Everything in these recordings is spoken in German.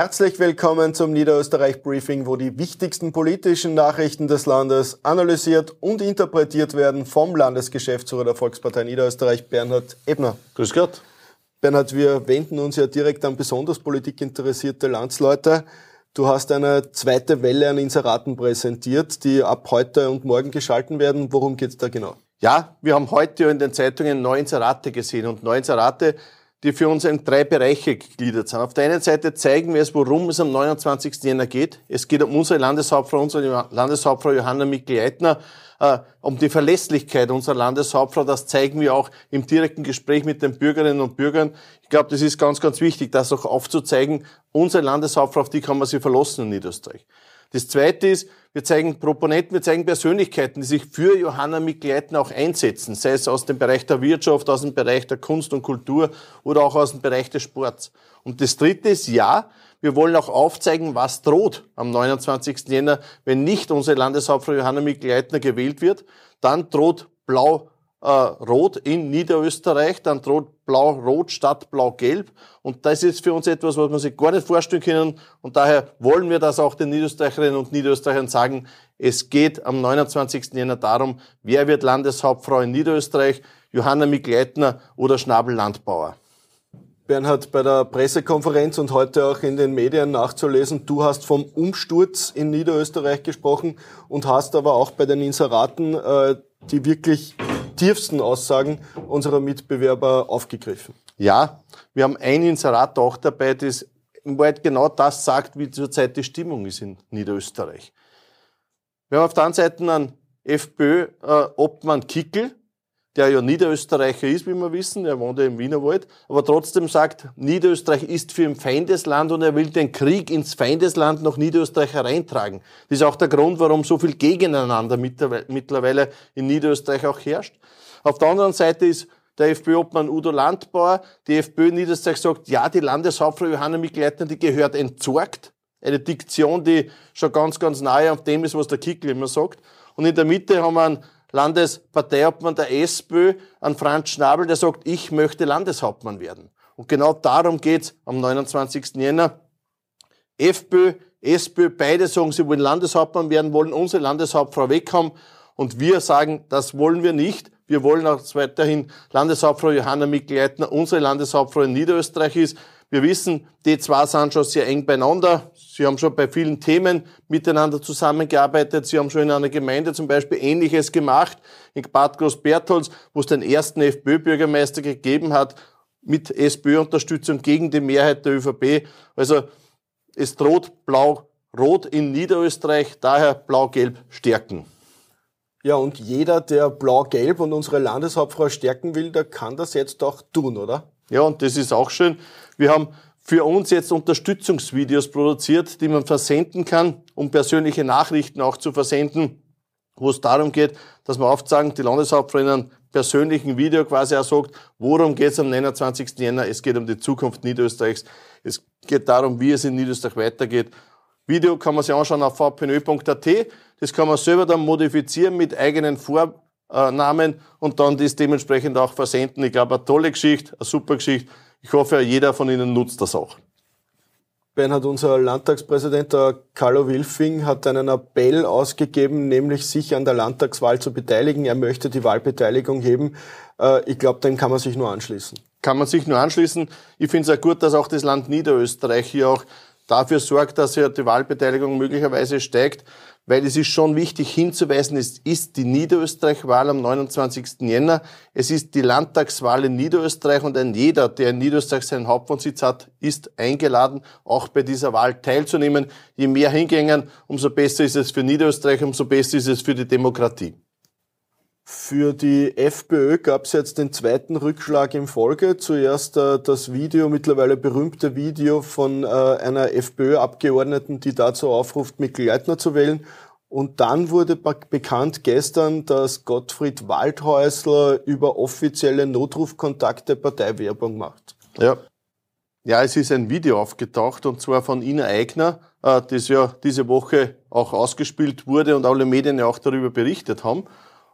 Herzlich willkommen zum Niederösterreich Briefing, wo die wichtigsten politischen Nachrichten des Landes analysiert und interpretiert werden vom Landesgeschäftsführer der Volkspartei Niederösterreich, Bernhard Ebner. Grüß Gott. Bernhard, wir wenden uns ja direkt an besonders politikinteressierte Landsleute. Du hast eine zweite Welle an Inseraten präsentiert, die ab heute und morgen geschalten werden. Worum geht's da genau? Ja, wir haben heute in den Zeitungen neue Inserate gesehen und neue Inserate die für uns in drei Bereiche gegliedert sind. Auf der einen Seite zeigen wir es, worum es am 29. Jänner geht. Es geht um unsere Landeshauptfrau, unsere Landeshauptfrau Johanna Mikl-Leitner, äh, um die Verlässlichkeit unserer Landeshauptfrau. Das zeigen wir auch im direkten Gespräch mit den Bürgerinnen und Bürgern. Ich glaube, das ist ganz, ganz wichtig, das auch aufzuzeigen. Unsere Landeshauptfrau, auf die kann man sich verlassen in Niederösterreich. Das Zweite ist, wir zeigen Proponenten, wir zeigen Persönlichkeiten, die sich für Johanna Mikleiten auch einsetzen, sei es aus dem Bereich der Wirtschaft, aus dem Bereich der Kunst und Kultur oder auch aus dem Bereich des Sports. Und das Dritte ist, ja, wir wollen auch aufzeigen, was droht am 29. Jänner, wenn nicht unsere Landeshauptfrau Johanna Mikleitner gewählt wird. Dann droht Blau äh, Rot in Niederösterreich, dann droht Blau-Rot statt Blau-Gelb. Und das ist für uns etwas, was man sich gar nicht vorstellen können. Und daher wollen wir das auch den Niederösterreicherinnen und Niederösterreichern sagen. Es geht am 29. Jänner darum, wer wird Landeshauptfrau in Niederösterreich, Johanna Mikleitner oder Schnabel Landbauer. Bernhard, bei der Pressekonferenz und heute auch in den Medien nachzulesen, du hast vom Umsturz in Niederösterreich gesprochen und hast aber auch bei den Inseraten äh, die wirklich tiefsten Aussagen unserer Mitbewerber aufgegriffen. Ja, wir haben ein Inserat auch dabei, das im Wald genau das sagt, wie zurzeit die Stimmung ist in Niederösterreich. Wir haben auf der einen Seite einen FPÖ-Obmann äh, Kickel, der ja Niederösterreicher ist, wie wir wissen, er wohnt ja im Wienerwald, aber trotzdem sagt, Niederösterreich ist für ein Feindesland und er will den Krieg ins Feindesland nach Niederösterreich hereintragen. Das ist auch der Grund, warum so viel Gegeneinander mittlerweile in Niederösterreich auch herrscht. Auf der anderen Seite ist der FPÖ-Obmann Udo Landbauer. Die FPÖ Niederösterreich sagt, ja, die Landeshauptfrau Johanna Mikleitner, die gehört entsorgt. Eine Diktion, die schon ganz, ganz nahe auf dem ist, was der Kickel immer sagt. Und in der Mitte haben wir einen Landesparteihauptmann der SPÖ, an Franz Schnabel, der sagt, ich möchte Landeshauptmann werden. Und genau darum geht's am 29. Jänner. FPÖ, SPÖ, beide sagen, sie wollen Landeshauptmann werden, wollen unsere Landeshauptfrau weghaben. Und wir sagen, das wollen wir nicht. Wir wollen auch weiterhin Landeshauptfrau Johanna Mikl-Leitner, unsere Landeshauptfrau in Niederösterreich ist. Wir wissen, die zwei sind schon sehr eng beieinander. Sie haben schon bei vielen Themen miteinander zusammengearbeitet. Sie haben schon in einer Gemeinde zum Beispiel Ähnliches gemacht, in Bad Großbertholz, wo es den ersten FPÖ-Bürgermeister gegeben hat, mit SPÖ-Unterstützung gegen die Mehrheit der ÖVP. Also es droht blau-rot in Niederösterreich, daher blau-gelb stärken. Ja, und jeder, der blau-gelb und unsere Landeshauptfrau stärken will, der kann das jetzt auch tun, oder? Ja, und das ist auch schön. Wir haben für uns jetzt Unterstützungsvideos produziert, die man versenden kann, um persönliche Nachrichten auch zu versenden, wo es darum geht, dass man aufzeigen, die Landeshauptfrau in einem persönlichen Video quasi auch sagt, worum geht es am 29. Jänner? Es geht um die Zukunft Niederösterreichs. Es geht darum, wie es in Niederösterreich weitergeht. Video kann man sich anschauen auf vpnö.at. Das kann man selber dann modifizieren mit eigenen Vornamen Namen und dann das dementsprechend auch versenden. Ich glaube, eine tolle Geschichte, eine super Geschichte. Ich hoffe, jeder von Ihnen nutzt das auch. Bernhard, unser Landtagspräsident der Carlo Wilfing hat einen Appell ausgegeben, nämlich sich an der Landtagswahl zu beteiligen. Er möchte die Wahlbeteiligung heben. Äh, ich glaube, dem kann man sich nur anschließen. Kann man sich nur anschließen. Ich finde es auch gut, dass auch das Land Niederösterreich hier auch dafür sorgt, dass ja die Wahlbeteiligung möglicherweise steigt weil es ist schon wichtig hinzuweisen, es ist die Niederösterreich-Wahl am 29. Jänner, es ist die Landtagswahl in Niederösterreich und ein jeder, der in Niederösterreich seinen Hauptwohnsitz hat, ist eingeladen, auch bei dieser Wahl teilzunehmen. Je mehr hingängen, umso besser ist es für Niederösterreich, umso besser ist es für die Demokratie. Für die FPÖ gab es jetzt den zweiten Rückschlag in Folge. Zuerst äh, das Video, mittlerweile berühmte Video von äh, einer FPÖ-Abgeordneten, die dazu aufruft, Mikl Leitner zu wählen. Und dann wurde bekannt gestern, dass Gottfried Waldhäusler über offizielle Notrufkontakte Parteiwerbung macht. Ja. Ja, es ist ein Video aufgetaucht und zwar von Ina Eigner, äh, das ja diese Woche auch ausgespielt wurde und alle Medien ja auch darüber berichtet haben.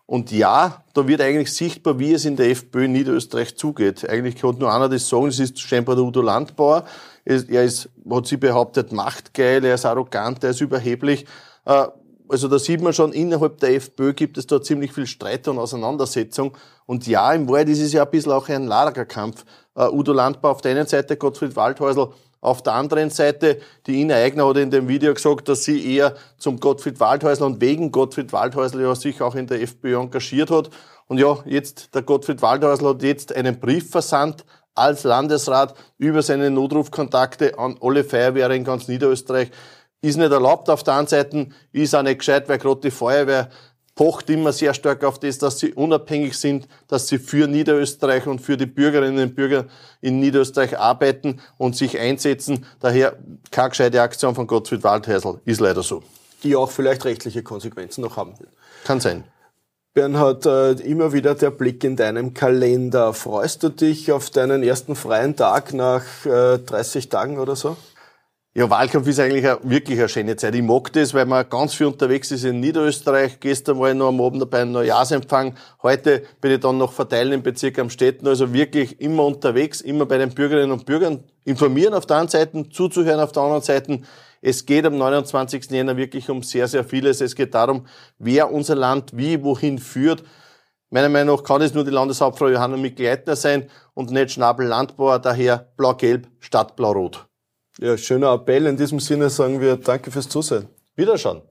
Und ja, da wird eigentlich sichtbar, wie es in der FPÖ in Niederösterreich zugeht. Eigentlich hat nur einer das sagen, das ist scheinbar der Udo Landbauer. Er ist, hat sie behauptet, machtgeil, er ist arrogant, er ist überheblich. Äh, also da sieht man schon, innerhalb der FPÖ gibt es da ziemlich viel Streit und Auseinandersetzung. Und ja, im Wahrheit ist es ja ein bisschen auch ein Lagerkampf. Uh, Udo Landbau auf der einen Seite, Gottfried Waldhäusl auf der anderen Seite. Die Ina Eigner hat in dem Video gesagt, dass sie eher zum Gottfried Waldhäusl und wegen Gottfried Waldhäusl ja sich auch in der FPÖ engagiert hat. Und ja, jetzt, der Gottfried Waldhäusl hat jetzt einen Brief versandt als Landesrat über seine Notrufkontakte an alle Feuerwehren in ganz Niederösterreich ist nicht erlaubt auf der einen Seite, ist auch nicht gescheit, weil gerade die Feuerwehr pocht immer sehr stark auf das, dass sie unabhängig sind, dass sie für Niederösterreich und für die Bürgerinnen und Bürger in Niederösterreich arbeiten und sich einsetzen. Daher keine gescheite Aktion von Gottfried Waldhäusl, ist leider so. Die auch vielleicht rechtliche Konsequenzen noch haben will. Kann sein. Bernhard, äh, immer wieder der Blick in deinem Kalender. Freust du dich auf deinen ersten freien Tag nach äh, 30 Tagen oder so? Ja, Wahlkampf ist eigentlich eine, wirklich eine schöne Zeit. Ich mag das, weil man ganz viel unterwegs ist in Niederösterreich. Gestern war ich noch am Abend dabei einem Neujahrsempfang. Heute bin ich dann noch verteilen im Bezirk am Städten. Also wirklich immer unterwegs, immer bei den Bürgerinnen und Bürgern informieren auf der einen Seite, zuzuhören auf der anderen Seite. Es geht am 29. Jänner wirklich um sehr, sehr vieles. Es geht darum, wer unser Land wie, wohin führt. Meiner Meinung nach kann es nur die Landeshauptfrau Johanna Mikleitner sein und nicht Schnabel Landbauer, daher blau-gelb statt blau-rot. Ja, schöner Appell. In diesem Sinne sagen wir Danke fürs Zusehen. Wiederschauen.